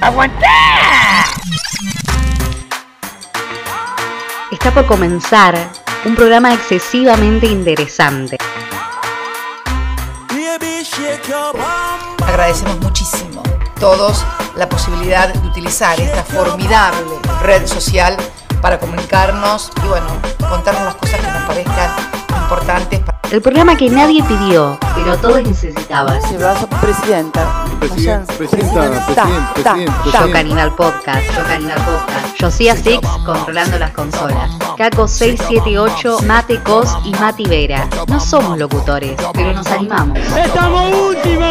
¡Aguantá! Está por comenzar un programa excesivamente interesante. Agradecemos muchísimo todos la posibilidad de utilizar esta formidable red social para comunicarnos y bueno, contarnos las cosas que nos parezcan importantes. El programa que nadie pidió, pero todos necesitaban. Se brazo presidenta. Presidenta, presidenta, presidente, Yo Canibal Podcast, Yo Canibal Podcast. Josía Six controlando las consolas. Caco 678, Mate Cos y Mati Vera. No somos locutores, pero nos animamos. ¡Estamos últimos!